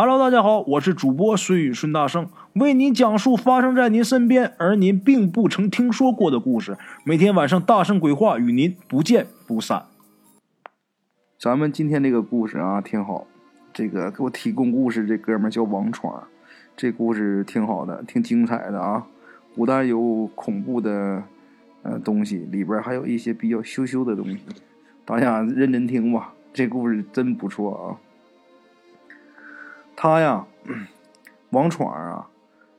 Hello，大家好，我是主播孙宇孙大圣，为您讲述发生在您身边而您并不曾听说过的故事。每天晚上大圣鬼话与您不见不散。咱们今天这个故事啊，挺好。这个给我提供故事这哥们叫王闯，这故事挺好的，挺精彩的啊。不但有恐怖的呃东西，里边还有一些比较羞羞的东西。大家认真听吧，这故事真不错啊。他呀，王闯啊，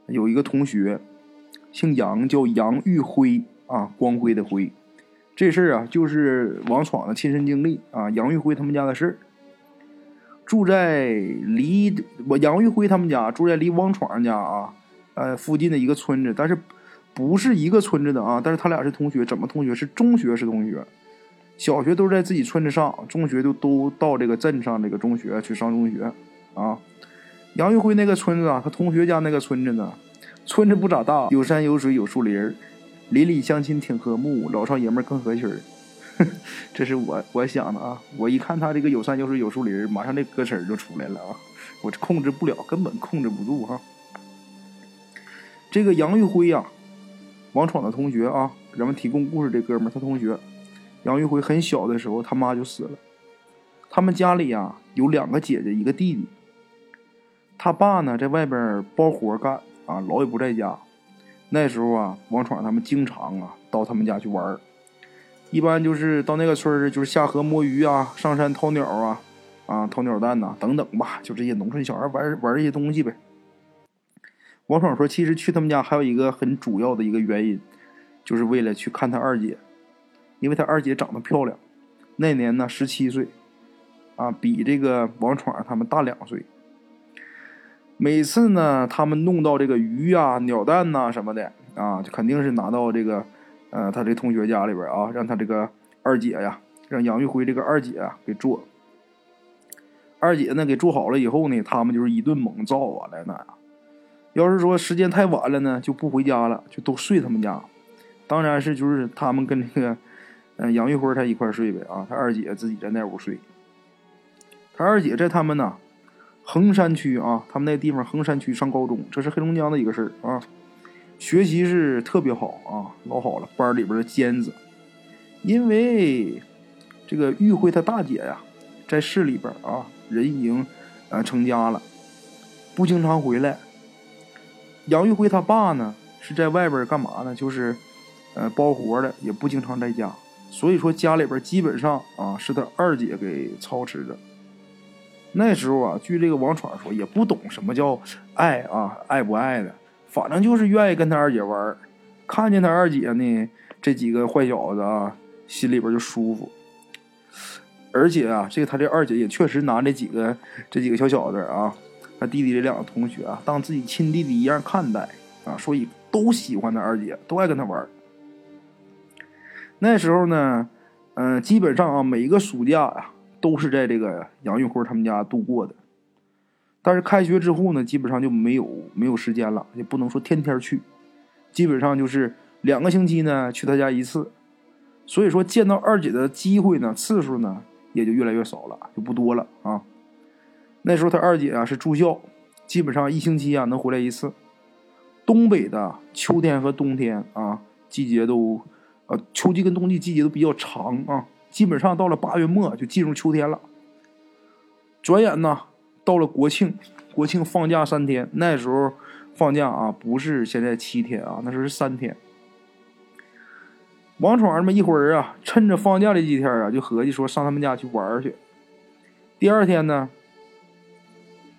有一个同学，姓杨，叫杨玉辉啊，光辉的辉。这事儿啊，就是王闯的亲身经历啊。杨玉辉他们家的事儿，住在离我杨玉辉他们家住在离王闯家啊，呃附近的一个村子，但是不是一个村子的啊。但是他俩是同学，怎么同学？是中学是同学，小学都是在自己村子上，中学就都到这个镇上这个中学去上中学啊。杨玉辉那个村子啊，他同学家那个村子呢，村子不咋大，有山有水有树林，邻里乡亲挺和睦，老少爷们更合群儿。这是我我想的啊，我一看他这个有山有水有树林，马上这歌词就出来了啊，我控制不了，根本控制不住哈。这个杨玉辉呀，王闯的同学啊，咱们提供故事这哥们，他同学杨玉辉很小的时候，他妈就死了。他们家里呀有两个姐姐，一个弟弟。他爸呢，在外边包活干啊，老也不在家。那时候啊，王闯他们经常啊到他们家去玩一般就是到那个村儿，就是下河摸鱼啊，上山掏鸟啊，啊掏鸟蛋呐，等等吧，就这些农村小孩玩玩这些东西呗。王闯说，其实去他们家还有一个很主要的一个原因，就是为了去看他二姐，因为他二姐长得漂亮，那年呢十七岁，啊，比这个王闯他们大两岁。每次呢，他们弄到这个鱼啊、鸟蛋呐什么的啊，就肯定是拿到这个，呃，他这同学家里边啊，让他这个二姐呀，让杨玉辉这个二姐啊给做。二姐呢给做好了以后呢，他们就是一顿猛造啊，在那。要是说时间太晚了呢，就不回家了，就都睡他们家。当然是就是他们跟这个，嗯，杨玉辉他一块睡呗啊，他二姐自己在那屋睡。他二姐在他们呢。衡山区啊，他们那地方衡山区上高中，这是黑龙江的一个事儿啊。学习是特别好啊，老好了，班里边的尖子。因为这个玉辉他大姐呀，在市里边啊，人已经呃成家了，不经常回来。杨玉辉他爸呢是在外边干嘛呢？就是呃包活的，也不经常在家。所以说家里边基本上啊是他二姐给操持着。那时候啊，据这个王闯说，也不懂什么叫爱啊，爱不爱的，反正就是愿意跟他二姐玩看见他二姐呢，这几个坏小子啊，心里边就舒服。而且啊，这个他这二姐也确实拿这几个这几个小小子啊，他弟弟这两个同学啊，当自己亲弟弟一样看待啊，所以都喜欢他二姐，都爱跟他玩那时候呢，嗯，基本上啊，每一个暑假呀。都是在这个杨玉辉他们家度过的，但是开学之后呢，基本上就没有没有时间了，也不能说天天去，基本上就是两个星期呢去他家一次，所以说见到二姐的机会呢次数呢也就越来越少了，就不多了啊。那时候他二姐啊是住校，基本上一星期啊能回来一次。东北的秋天和冬天啊季节都，呃秋季跟冬季季节都比较长啊。基本上到了八月末就进入秋天了。转眼呢，到了国庆，国庆放假三天。那时候放假啊，不是现在七天啊，那时候是三天。王闯他们一伙人啊，趁着放假这几天啊，就合计说上他们家去玩去。第二天呢，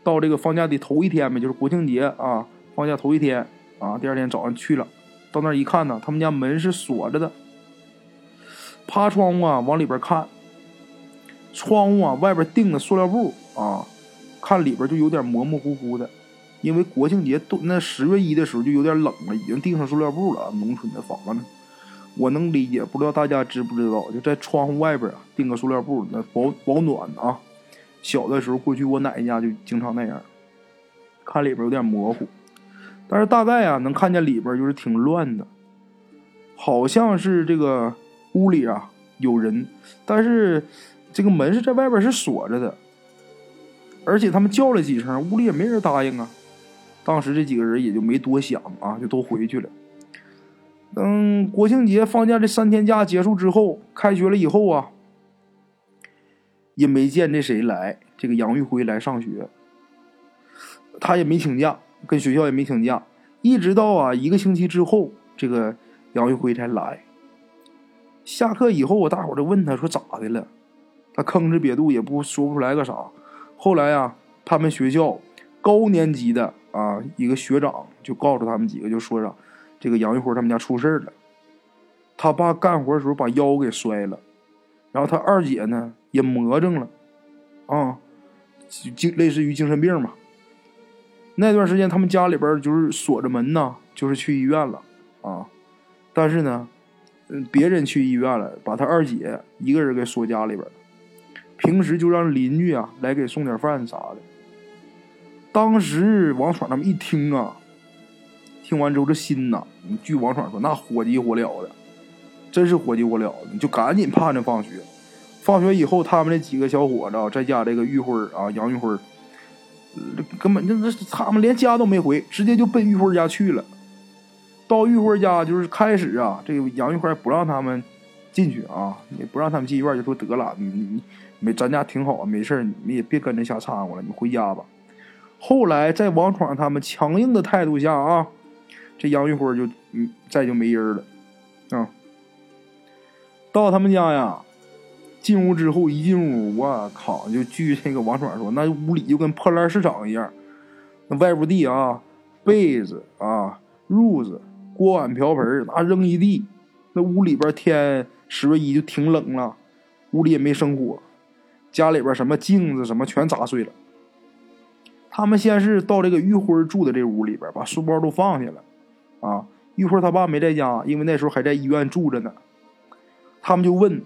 到这个放假的头一天呗，就是国庆节啊，放假头一天啊，第二天早上去了，到那儿一看呢，他们家门是锁着的。趴窗户啊，往里边看，窗户啊外边钉的塑料布啊，看里边就有点模模糊糊的，因为国庆节都那十月一的时候就有点冷了，已经钉上塑料布了。农村的房子，我能理解，不知道大家知不知道？就在窗户外边啊钉个塑料布，那保保暖啊。小的时候过去我奶奶家就经常那样，看里边有点模糊，但是大概啊能看见里边就是挺乱的，好像是这个。屋里啊有人，但是这个门是在外边是锁着的。而且他们叫了几声，屋里也没人答应啊。当时这几个人也就没多想啊，就都回去了。等国庆节放假这三天假结束之后，开学了以后啊，也没见这谁来，这个杨玉辉来上学，他也没请假，跟学校也没请假，一直到啊一个星期之后，这个杨玉辉才来。下课以后，我大伙儿就问他说咋的了，他吭哧瘪肚也不说不出来个啥。后来啊，他们学校高年级的啊一个学长就告诉他们几个，就说啥。这个杨玉辉他们家出事了，他爸干活的时候把腰给摔了，然后他二姐呢也魔怔了，啊，精类似于精神病嘛。那段时间他们家里边就是锁着门呐，就是去医院了啊。但是呢，别人去医院了，把他二姐一个人给锁家里边。平时就让邻居啊来给送点饭啥的。当时王闯他们一听啊。听完之后，这心呐，据王闯说，那火急火燎的，真是火急火燎的，就赶紧盼着放学。放学以后，他们那几个小伙子在家，这个玉辉啊，杨玉辉，根本就那他们连家都没回，直接就奔玉辉家去了。到玉辉家，就是开始啊，这个杨玉辉不让他们进去啊，也不让他们进院，就说得了，你你没咱家挺好，没事你们也别跟着瞎掺和了，你回家吧。后来在王闯他们强硬的态度下啊。这杨玉辉就嗯，再就没人了，啊！到他们家呀，进屋之后一进屋，我靠！就据那个王闯说，那屋里就跟破烂市场一样，那外屋地啊，被子啊、褥子、锅碗瓢盆那扔一地。那屋里边天十月一就挺冷了，屋里也没生火，家里边什么镜子什么全砸碎了。他们先是到这个玉辉住的这屋里边，把书包都放下了。啊，玉辉他爸没在家，因为那时候还在医院住着呢。他们就问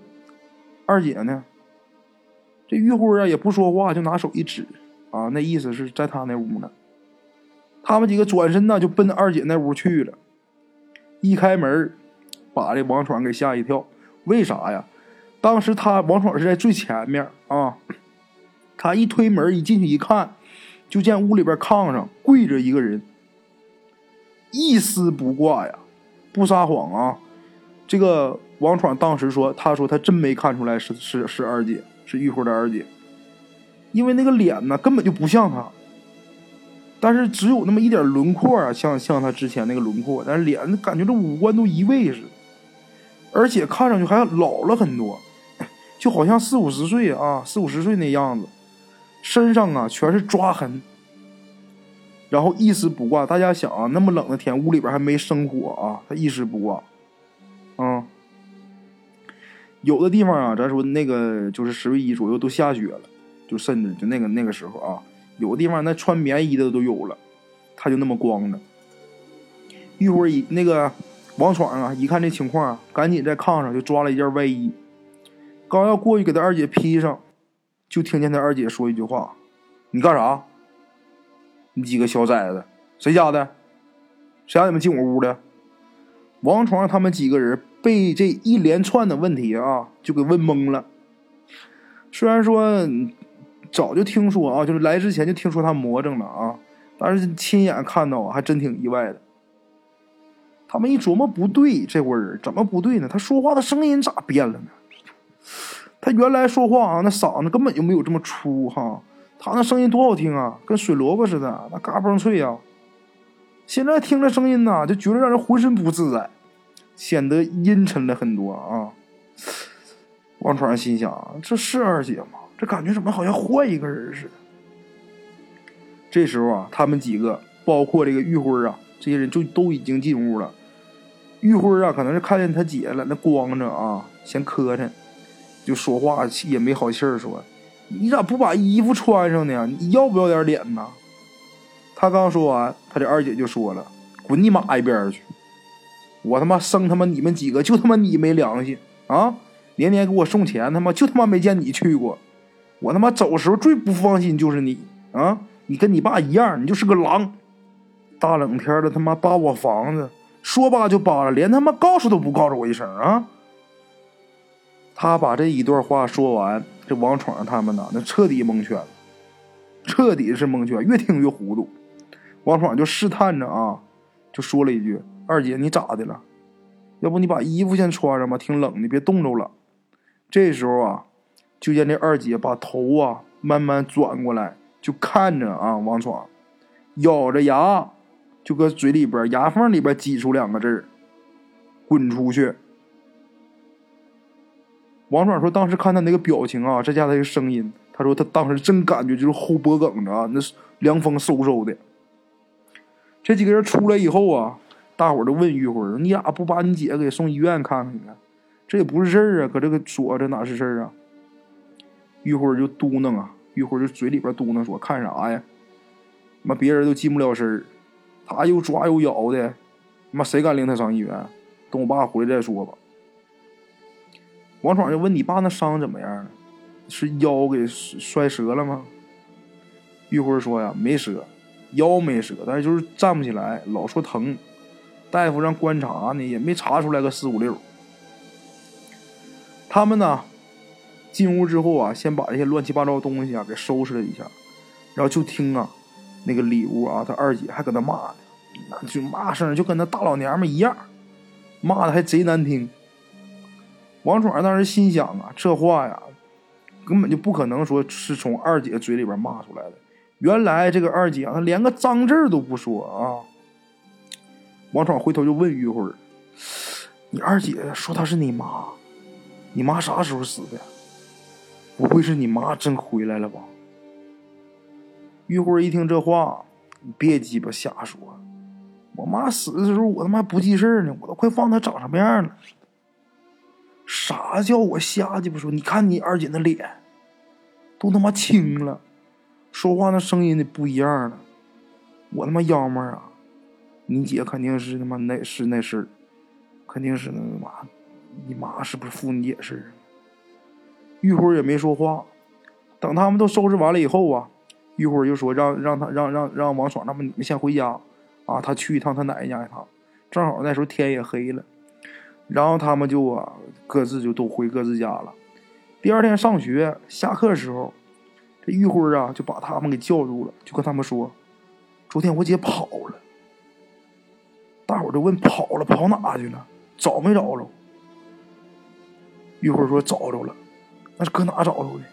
二姐呢，这玉辉啊也不说话，就拿手一指，啊，那意思是在他那屋呢。他们几个转身呢就奔二姐那屋去了。一开门，把这王闯给吓一跳。为啥呀？当时他王闯是在最前面啊，他一推门一进去一看，就见屋里边炕上跪着一个人。一丝不挂呀，不撒谎啊！这个王闯当时说：“他说他真没看出来是是是二姐，是玉辉的二姐，因为那个脸呢根本就不像他，但是只有那么一点轮廓啊，像像他之前那个轮廓，但是脸感觉这五官都移位似的，而且看上去还老了很多，就好像四五十岁啊，四五十岁那样子，身上啊全是抓痕。”然后一丝不挂，大家想啊，那么冷的天，屋里边还没生火啊，他一丝不挂，啊，有的地方啊，咱说那个就是十月一左右都下雪了，就甚至就那个那个时候啊，有的地方那穿棉衣的都有了，他就那么光着。一会儿那个王闯啊，一看这情况，赶紧在炕上就抓了一件外衣，刚要过去给他二姐披上，就听见他二姐说一句话：“你干啥？”你几个小崽子，谁家的？谁让你们进我屋的？王闯他们几个人被这一连串的问题啊，就给问懵了。虽然说早就听说啊，就是来之前就听说他魔怔了啊，但是亲眼看到啊还真挺意外的。他们一琢磨，不对，这伙人怎么不对呢？他说话的声音咋变了呢？他原来说话啊，那嗓子根本就没有这么粗哈。他那声音多好听啊，跟水萝卜似的，那嘎嘣脆啊！现在听着声音呐，就觉得让人浑身不自在，显得阴沉了很多啊。王传心想：这是二姐吗？这感觉怎么好像换一个人似的？这时候啊，他们几个，包括这个玉辉啊，这些人就都已经进屋了。玉辉啊，可能是看见他姐了，那光着啊，嫌磕碜，就说话也没好气儿说。你咋不把衣服穿上呢？你要不要点脸呢？他刚说完，他这二姐就说了：“滚你妈一边去！我他妈生他妈你们几个，就他妈你没良心啊！年年给我送钱，他妈就他妈没见你去过。我他妈走时候最不放心就是你啊！你跟你爸一样，你就是个狼。大冷天的他妈扒我房子，说扒就扒了，连他妈告诉都不告诉我一声啊！”他把这一段话说完。这王闯他们呢，那彻底蒙圈了。彻底是蒙圈，越听越糊涂。王闯就试探着啊，就说了一句：“二姐，你咋的了？要不你把衣服先穿上吧，挺冷的，别冻着了。”这时候啊，就见这二姐把头啊慢慢转过来，就看着啊王闯，咬着牙就搁嘴里边牙缝里边挤出两个字：“滚出去。”王闯说：“当时看他那个表情啊，再加那个声音，他说他当时真感觉就是后脖梗子啊，那凉风嗖嗖的。”这几个人出来以后啊，大伙儿都问玉辉：“你咋不把你姐给送医院看看呢？这也不是事儿啊，搁这个说这哪是事儿啊？”玉辉就嘟囔啊，玉辉就嘴里边嘟囔说：“看啥呀？妈别人都进不了身儿，他又抓又咬的，妈谁敢领他上医院？等我爸回来再说吧。”王闯就问：“你爸那伤怎么样了？是腰给摔折了吗？”玉辉说：“呀，没折，腰没折，但是就是站不起来，老说疼。大夫让观察呢，也没查出来个四五六。”他们呢，进屋之后啊，先把这些乱七八糟的东西啊给收拾了一下，然后就听啊，那个里屋啊，他二姐还搁那骂呢，那就骂声就跟那大老娘们一样，骂的还贼难听。王闯当时心想啊，这话呀，根本就不可能说是从二姐嘴里边骂出来的。原来这个二姐啊，她连个脏字都不说啊。王闯回头就问玉辉你二姐说她是你妈，你妈啥时候死的？不会是你妈真回来了吧？”玉辉一听这话，你别鸡巴瞎说，我妈死的时候我他妈不记事呢，我都快忘她长什么样了。啥叫我瞎鸡巴说？你看你二姐那脸，都他妈青了，说话那声音的不一样了。我他妈幺妹啊，你姐肯定是他妈那是那事儿，肯定是那妈，你妈是不是负你姐事儿？玉辉也没说话。等他们都收拾完了以后啊，玉辉就说让让他让让让王爽他们你们先回家啊，他去一趟他奶奶家一趟。正好那时候天也黑了。然后他们就啊，各自就都回各自家了。第二天上学下课时候，这玉辉啊就把他们给叫住了，就跟他们说：“昨天我姐跑了。”大伙都问：“跑了？跑哪去了？找没找着？”玉辉说：“找着了，那是搁哪找着的？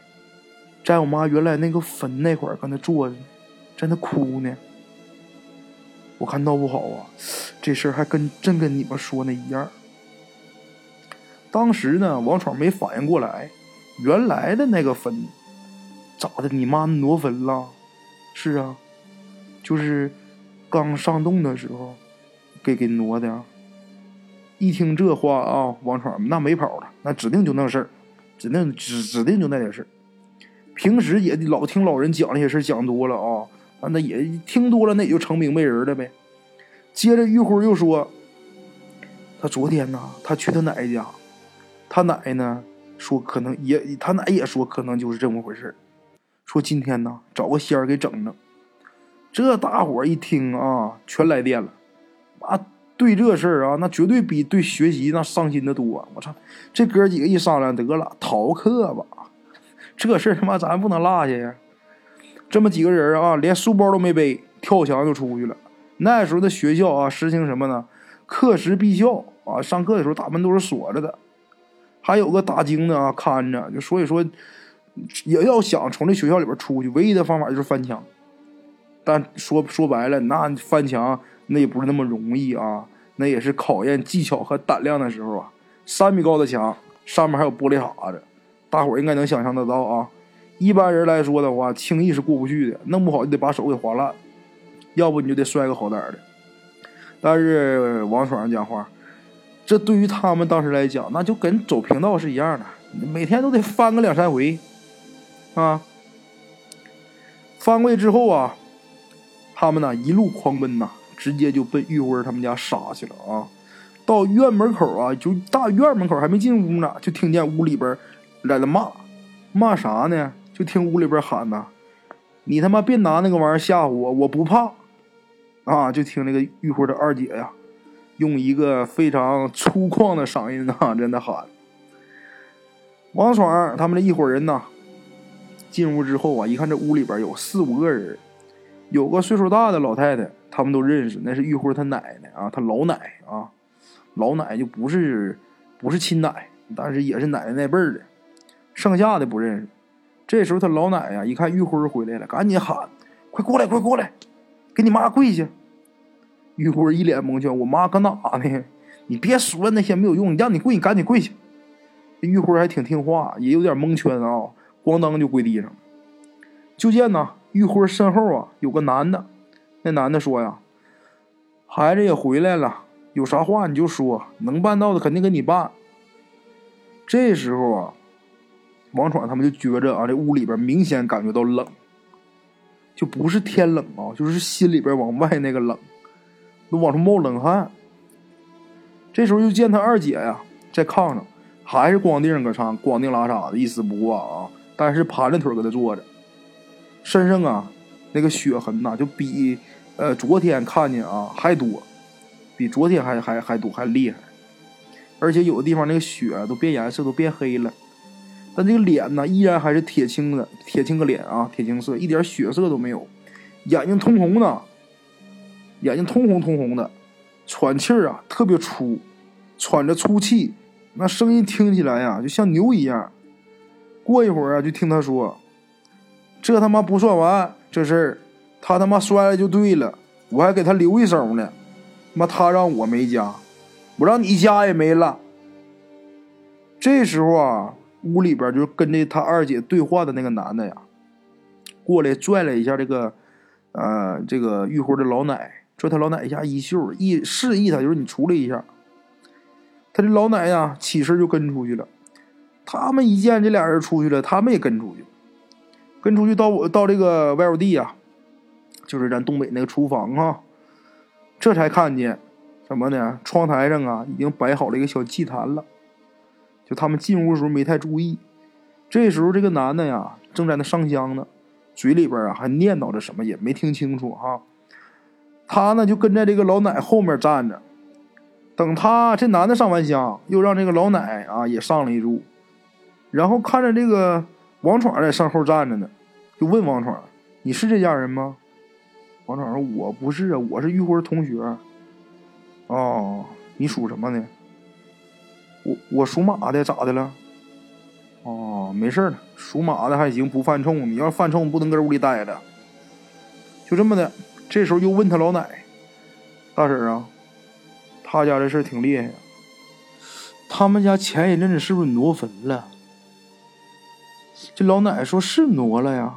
在我妈原来那个坟那块儿，搁那坐着，在那哭呢。我看闹不好啊，这事儿还跟真跟你们说那一样。”当时呢，王闯没反应过来，原来的那个坟咋的？你妈挪坟了？是啊，就是刚上洞的时候给给挪的。一听这话啊，王闯那没跑了，那指定就那事儿，指定指指定就那点事。平时也老听老人讲那些事讲多了啊，那也听多了，那也就成明白人了呗。接着玉辉又说，他昨天呢，他去他奶奶家。他奶奶呢说可能也，他奶也说可能就是这么回事说今天呢找个仙儿给整整。这大伙一听啊，全来电了。啊，对这事儿啊，那绝对比对学习那上心的多。我操，这哥几个一商量得了，逃课吧。这事儿他妈咱不能落下呀。这么几个人啊，连书包都没背，跳墙就出去了。那时候的学校啊，实行什么呢？课时闭校啊，上课的时候大门都是锁着的。还有个打更的啊，看着就所以说，也要想从这学校里边出去，唯一的方法就是翻墙。但说说白了，那翻墙那也不是那么容易啊，那也是考验技巧和胆量的时候啊。三米高的墙，上面还有玻璃碴子，大伙儿应该能想象得到啊。一般人来说的话，轻易是过不去的，弄不好就得把手给划烂，要不你就得摔个好歹的。但是王爽讲话。这对于他们当时来讲，那就跟走平道是一样的，每天都得翻个两三回，啊，翻过之后啊，他们呢一路狂奔呐，直接就奔玉辉他们家杀去了啊！到院门口啊，就大院门口还没进屋呢，就听见屋里边在那骂，骂啥呢？就听屋里边喊呐：“你他妈别拿那个玩意儿吓唬我，我不怕！”啊，就听那个玉辉的二姐呀。用一个非常粗犷的嗓音啊，在那喊。王爽他们这一伙人呢，进屋之后啊，一看这屋里边有四五个人，有个岁数大的老太太，他们都认识，那是玉辉他奶奶啊，他老奶啊，老奶就不是不是亲奶，但是也是奶奶那辈儿的。剩下的不认识。这时候他老奶呀，一看玉辉回来了，赶紧喊：“快过来，快过来，给你妈跪下！”玉辉一脸蒙圈：“我妈搁哪呢？你别说那些没有用，让你跪，你赶紧跪下。”玉辉还挺听话，也有点蒙圈啊，咣当就跪地上了。就见呢，玉辉身后啊有个男的，那男的说呀：“孩子也回来了，有啥话你就说，能办到的肯定给你办。”这时候啊。王闯他们就觉着啊，这屋里边明显感觉到冷，就不是天冷啊，就是心里边往外那个冷，都往出冒冷汗。这时候就见他二姐呀，在炕上，还是光腚搁上，光腚拉碴的，一丝不挂啊，但是盘着腿搁那坐着，身上啊那个血痕呐，就比呃昨天看见啊还多，比昨天还还还多还厉害，而且有的地方那个血都变颜色，都变黑了。但这个脸呢，依然还是铁青的，铁青个脸啊，铁青色，一点血色都没有，眼睛通红的，眼睛通红通红的，喘气儿啊特别粗，喘着粗气，那声音听起来呀就像牛一样。过一会儿啊，就听他说：“这他妈不算完，这事儿他他妈摔了就对了，我还给他留一手呢，妈他让我没家，我让你家也没了。”这时候啊。屋里边就跟着他二姐对话的那个男的呀，过来拽了一下这个，呃，这个玉辉的老奶，拽他老奶一下衣袖，一示意他就是你出来一下。他这老奶呀起身就跟出去了。他们一见这俩人出去了，他们也跟出去，跟出去到我到这个外屋地呀，就是咱东北那个厨房啊，这才看见什么呢？窗台上啊已经摆好了一个小祭坛了。就他们进屋的时候没太注意，这时候这个男的呀正在那上香呢，嘴里边啊还念叨着什么，也没听清楚哈。他呢就跟在这个老奶后面站着，等他这男的上完香，又让这个老奶啊也上了一炷，然后看着这个王闯在身后站着呢，就问王闯：“你是这家人吗？”王闯说：“我不是啊，我是玉辉同学。”哦，你属什么呢？我我属马的，咋的了？哦，没事了，属马的还行，不犯冲。你要犯冲，不能搁屋里待着。就这么的，这时候又问他老奶，大婶啊，他家这事挺厉害呀。他们家前一阵子是不是挪坟了？这老奶说是挪了呀。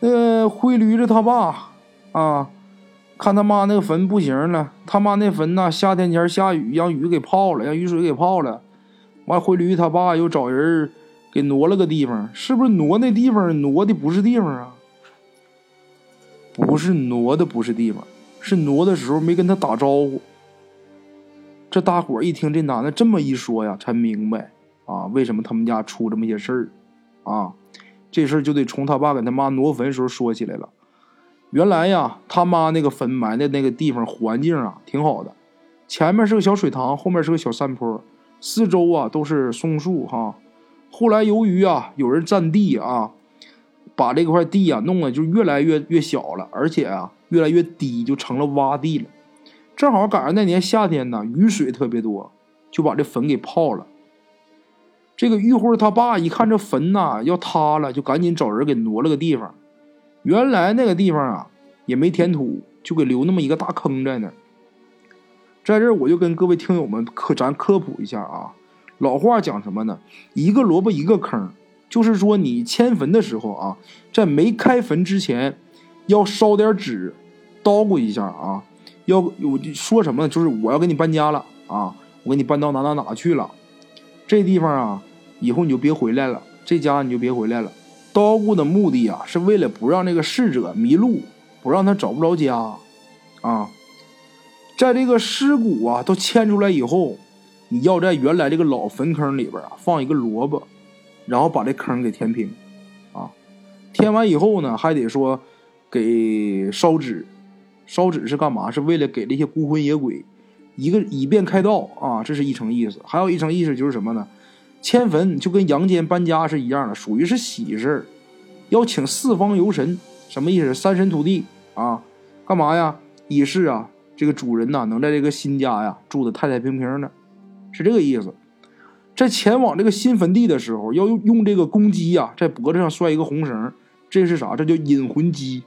那灰驴子他爸啊。看他妈那个坟不行了，他妈那坟呐，夏天前下雨，让雨给泡了，让雨水给泡了。完，灰驴他爸又找人给挪了个地方，是不是挪那地方挪的不是地方啊？不是挪的不是地方，是挪的时候没跟他打招呼。这大伙一听这男的这么一说呀，才明白啊，为什么他们家出这么些事儿啊？这事儿就得从他爸给他妈挪坟时候说起来了。原来呀，他妈那个坟埋的那个地方环境啊挺好的，前面是个小水塘，后面是个小山坡，四周啊都是松树哈。后来由于啊有人占地啊，把这块地啊弄得就越来越越小了，而且啊越来越低，就成了洼地了。正好赶上那年夏天呢，雨水特别多，就把这坟给泡了。这个玉辉他爸一看这坟呐要塌了，就赶紧找人给挪了个地方。原来那个地方啊，也没填土，就给留那么一个大坑在那儿。在这儿，我就跟各位听友们科咱科普一下啊。老话讲什么呢？一个萝卜一个坑，就是说你迁坟的时候啊，在没开坟之前，要烧点纸，叨咕一下啊。要有说什么呢？就是我要给你搬家了啊，我给你搬到哪哪哪去了。这地方啊，以后你就别回来了，这家你就别回来了。叨咕的目的啊，是为了不让那个逝者迷路，不让他找不着家，啊，在这个尸骨啊都迁出来以后，你要在原来这个老坟坑里边啊放一个萝卜，然后把这坑给填平，啊，填完以后呢，还得说给烧纸，烧纸是干嘛？是为了给这些孤魂野鬼一个以便开道啊，这是一层意思。还有一层意思就是什么呢？迁坟就跟阳间搬家是一样的，属于是喜事儿，要请四方游神，什么意思？三神土地啊，干嘛呀？以示啊，这个主人呐能在这个新家呀住的太太平平的，是这个意思。在前往这个新坟地的时候，要用用这个公鸡呀，在脖子上拴一个红绳，这是啥？这叫引魂鸡。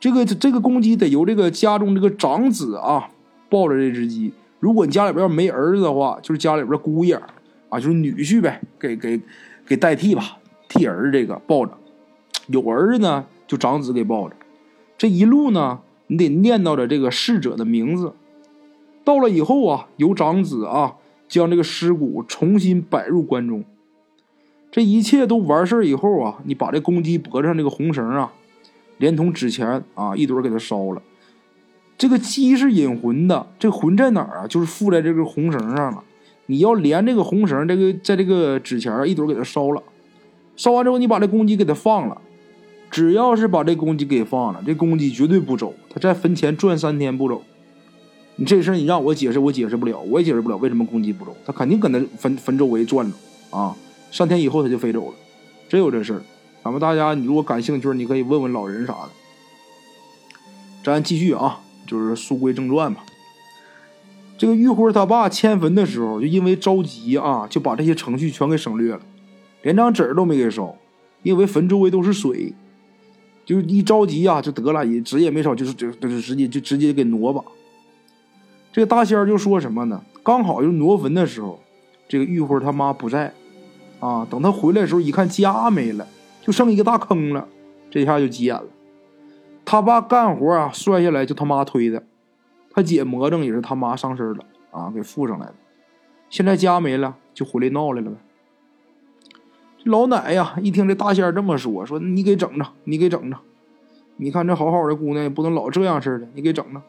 这个这个公鸡得由这个家中这个长子啊抱着这只鸡。如果你家里边要没儿子的话，就是家里边姑爷啊，就是女婿呗，给给给代替吧，替儿子这个抱着。有儿子呢，就长子给抱着。这一路呢，你得念叨着这个逝者的名字。到了以后啊，由长子啊。将这个尸骨重新摆入棺中，这一切都完事儿以后啊，你把这公鸡脖子上这个红绳啊，连同纸钱啊一堆给它烧了。这个鸡是引魂的，这魂在哪儿啊？就是附在这个红绳上了。你要连这个红绳，这个在这个纸钱一堆给它烧了。烧完之后，你把这公鸡给它放了。只要是把这公鸡给放了，这公鸡绝对不走。它在坟前转三天不走。你这事儿你让我解释，我解释不了，我也解释不了为什么公鸡不走，它肯定搁那坟坟周围转着啊，三天以后它就飞走了，真有这事儿。咱们大家你如果感兴趣，你可以问问老人啥的。咱继续啊，就是书归正传吧。这个玉辉他爸迁坟的时候，就因为着急啊，就把这些程序全给省略了，连张纸都没给烧，因为坟周围都是水，就一着急啊就得了，也纸也没烧，就是就就直接就直接给挪吧。这个大仙儿就说什么呢？刚好就挪坟的时候，这个玉辉他妈不在，啊，等他回来的时候一看家没了，就剩一个大坑了，这下就急眼了。他爸干活啊摔下来就他妈推的，他姐魔怔也是他妈上身了啊，给附上来的。现在家没了，就回来闹来了呗。老奶呀，一听这大仙这么说，说你给整着，你给整着，你看这好好的姑娘也不能老这样似的，你给整着。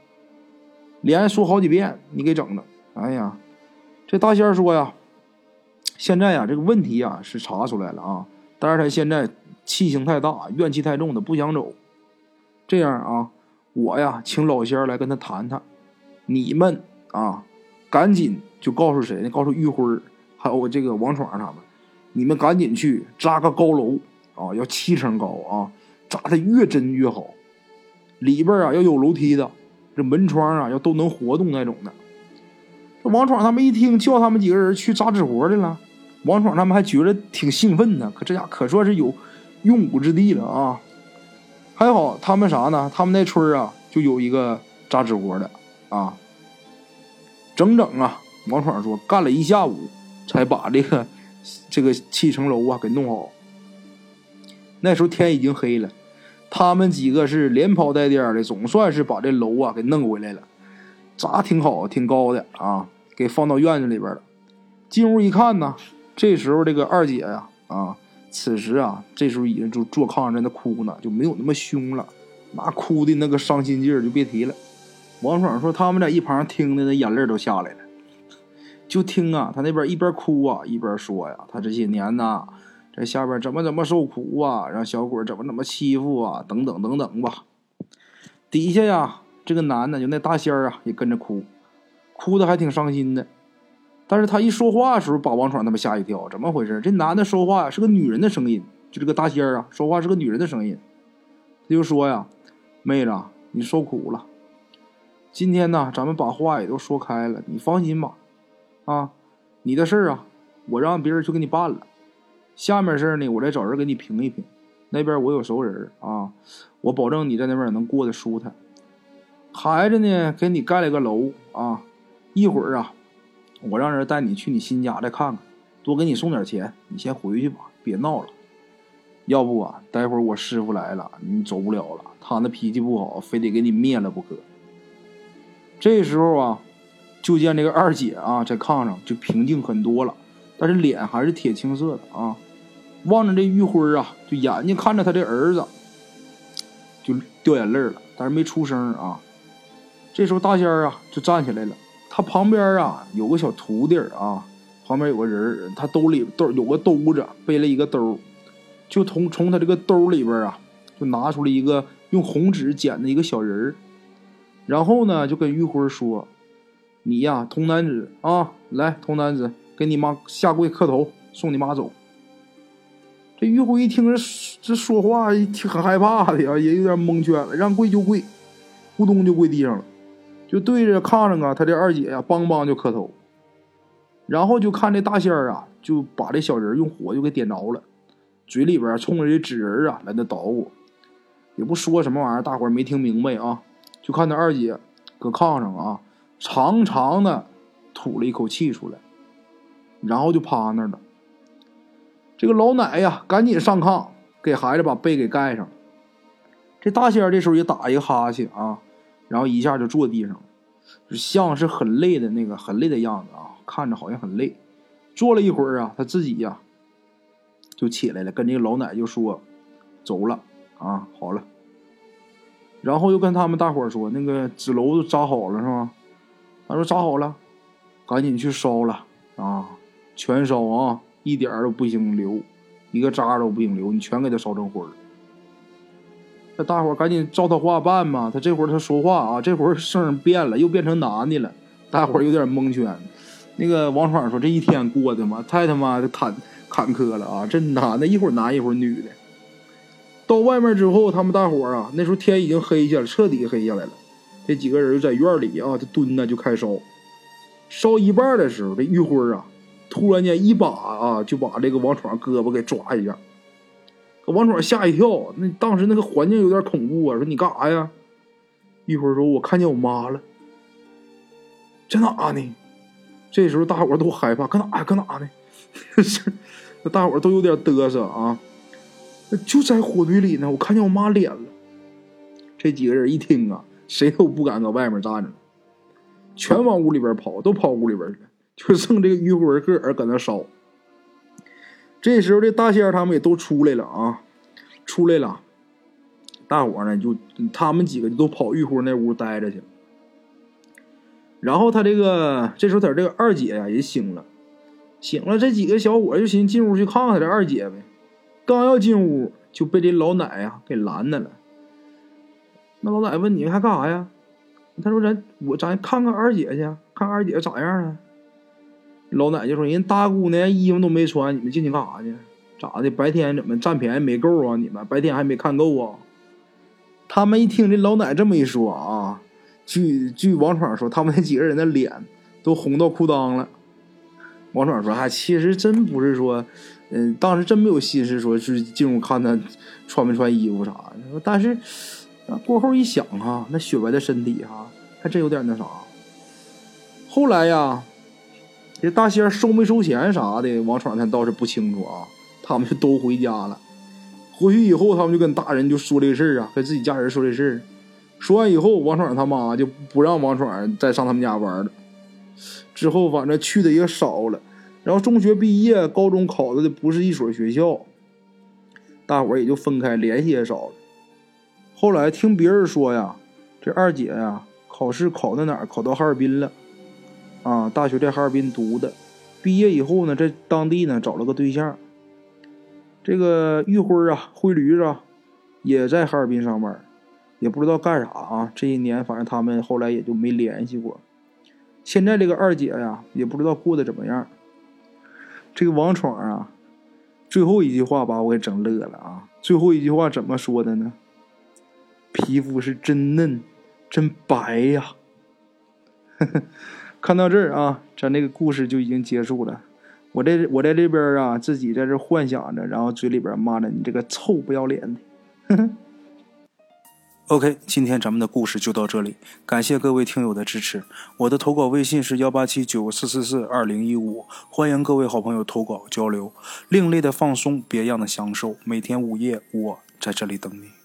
连说好几遍，你给整着。哎呀，这大仙说呀，现在呀，这个问题呀是查出来了啊，但是他现在气性太大，怨气太重，他不想走。这样啊，我呀请老仙儿来跟他谈谈。你们啊，赶紧就告诉谁呢？告诉玉辉还有我这个王闯他们，你们赶紧去扎个高楼啊，要七层高啊，扎的越真越好，里边啊要有楼梯的。这门窗啊，要都能活动那种的。这王闯他们一听，叫他们几个人去扎纸活去了。王闯他们还觉得挺兴奋呢，可这家可算是有用武之地了啊！还好他们啥呢？他们那村啊，就有一个扎纸活的啊。整整啊，王闯说干了一下午，才把这个这个七层楼啊给弄好。那时候天已经黑了。他们几个是连跑带颠的，总算是把这楼啊给弄回来了，砸挺好，挺高的啊，给放到院子里边了。进屋一看呢，这时候这个二姐呀，啊，此时啊，这时候已经就坐炕上在那哭呢，就没有那么凶了，那哭的那个伤心劲儿就别提了。王爽说他们在一旁听的那眼泪都下来了，就听啊，他那边一边哭啊，一边说呀，他这些年呐。在下边怎么怎么受苦啊，让小鬼怎么怎么欺负啊，等等等等吧。底下呀，这个男的就那大仙儿啊，也跟着哭，哭的还挺伤心的。但是他一说话的时候，把王闯他们吓一跳，怎么回事？这男的说话呀是个女人的声音，就这个大仙儿啊，说话是个女人的声音。他就说呀：“妹子，你受苦了。今天呢，咱们把话也都说开了，你放心吧。啊，你的事儿啊，我让别人去给你办了。”下面事儿呢，我再找人给你评一评。那边我有熟人啊，我保证你在那边能过得舒坦。孩子呢，给你盖了个楼啊。一会儿啊，我让人带你去你新家再看看，多给你送点钱。你先回去吧，别闹了。要不啊，待会儿我师傅来了，你走不了了。他那脾气不好，非得给你灭了不可。这时候啊，就见这个二姐啊，在炕上就平静很多了。但是脸还是铁青色的啊，望着这玉辉啊，就眼睛看着他的儿子，就掉眼泪了，但是没出声啊。这时候大仙啊就站起来了，他旁边啊有个小徒弟啊，旁边有个人他兜里兜有个兜子，背了一个兜，就从从他这个兜里边啊，就拿出了一个用红纸剪的一个小人，然后呢就跟玉辉说：“你呀，童男子啊，来，童男子。”给你妈下跪磕头，送你妈走。这玉辉一听这这说话，挺很害怕的呀，也有点蒙圈了，让跪就跪，咕咚就跪地上了，就对着炕上啊，他这二姐呀，梆梆就磕头，然后就看这大仙儿啊，就把这小人用火就给点着了，嘴里边冲着这纸人啊来那捣鼓，也不说什么玩意儿，大伙儿没听明白啊，就看他二姐搁炕上啊，长长的吐了一口气出来，然后就趴那儿了。这个老奶呀，赶紧上炕给孩子把被给盖上。这大仙儿这时候也打一个哈欠啊，然后一下就坐地上了，像是很累的那个很累的样子啊，看着好像很累。坐了一会儿啊，他自己呀就起来了，跟这个老奶就说：“走了啊，好了。”然后又跟他们大伙儿说：“那个纸篓子扎好了是吧？”他说：“扎好了，赶紧去烧了啊，全烧啊！”一点都不行留，一个渣都不行留，你全给他烧成灰儿。那大伙儿赶紧照他话办嘛。他这会儿他说话啊，这会儿声变了，又变成男的了。大伙儿有点蒙圈。那个王闯说：“这一天过的嘛，太他妈的坎坎坷了啊！这男的一会儿男一会儿女的。”到外面之后，他们大伙儿啊，那时候天已经黑下了，彻底黑下来了。这几个人就在院里啊，就蹲着就开烧。烧一半的时候，这玉辉啊。突然间，一把啊就把这个王闯胳膊给抓一下，给王闯吓一跳。那当时那个环境有点恐怖啊。说你干啥呀？一会儿说，我看见我妈了，在哪呢？这时候大伙都害怕，搁哪？搁哪呢？大伙都有点嘚瑟啊。就在火堆里呢，我看见我妈脸了。这几个人一听啊，谁都不敢搁外面站着，全往屋里边跑，都跑屋里边去了。就剩这个于辉个儿搁那烧。这时候这大仙儿他们也都出来了啊，出来了，大伙呢就他们几个就都跑玉辉那屋待着去。然后他这个这时候他这个二姐呀也醒了，醒了，这几个小伙就寻思进屋去看看他这二姐呗。刚要进屋，就被这老奶呀给拦着了。那老奶问你还干啥呀？他说咱我咱看看二姐去，看二姐咋样了。老奶就说：“人大姑娘衣服都没穿，你们进去干啥去？咋的？白天怎么占便宜没够啊？你们白天还没看够啊？”他们一听这老奶这么一说啊，据据王闯说，他们那几个人的脸都红到裤裆了。王闯说：“还其实真不是说，嗯，当时真没有心思说是进屋看他穿没穿衣服啥的。但是过后一想哈，那雪白的身体哈，还真有点那啥。后来呀。”这大仙收没收钱啥的，王闯他倒是不清楚啊。他们就都回家了。回去以后，他们就跟大人就说这个事儿啊，跟自己家人说这事儿。说完以后，王闯他妈就不让王闯再上他们家玩了。之后反正去的也少了。然后中学毕业，高中考的不是一所学校，大伙儿也就分开，联系也少了。后来听别人说呀，这二姐呀，考试考到哪儿？考到哈尔滨了。啊，大学在哈尔滨读的，毕业以后呢，在当地呢找了个对象。这个玉辉啊，灰驴子，也在哈尔滨上班，也不知道干啥啊。这一年，反正他们后来也就没联系过。现在这个二姐呀，也不知道过得怎么样。这个王闯啊，最后一句话把我给整乐了啊！最后一句话怎么说的呢？皮肤是真嫩，真白呀！呵呵。看到这儿啊，咱这个故事就已经结束了。我这我在这边啊，自己在这幻想着，然后嘴里边骂着你这个臭不要脸的。OK，今天咱们的故事就到这里，感谢各位听友的支持。我的投稿微信是幺八七九四四四二零一五，欢迎各位好朋友投稿交流。另类的放松，别样的享受，每天午夜我在这里等你。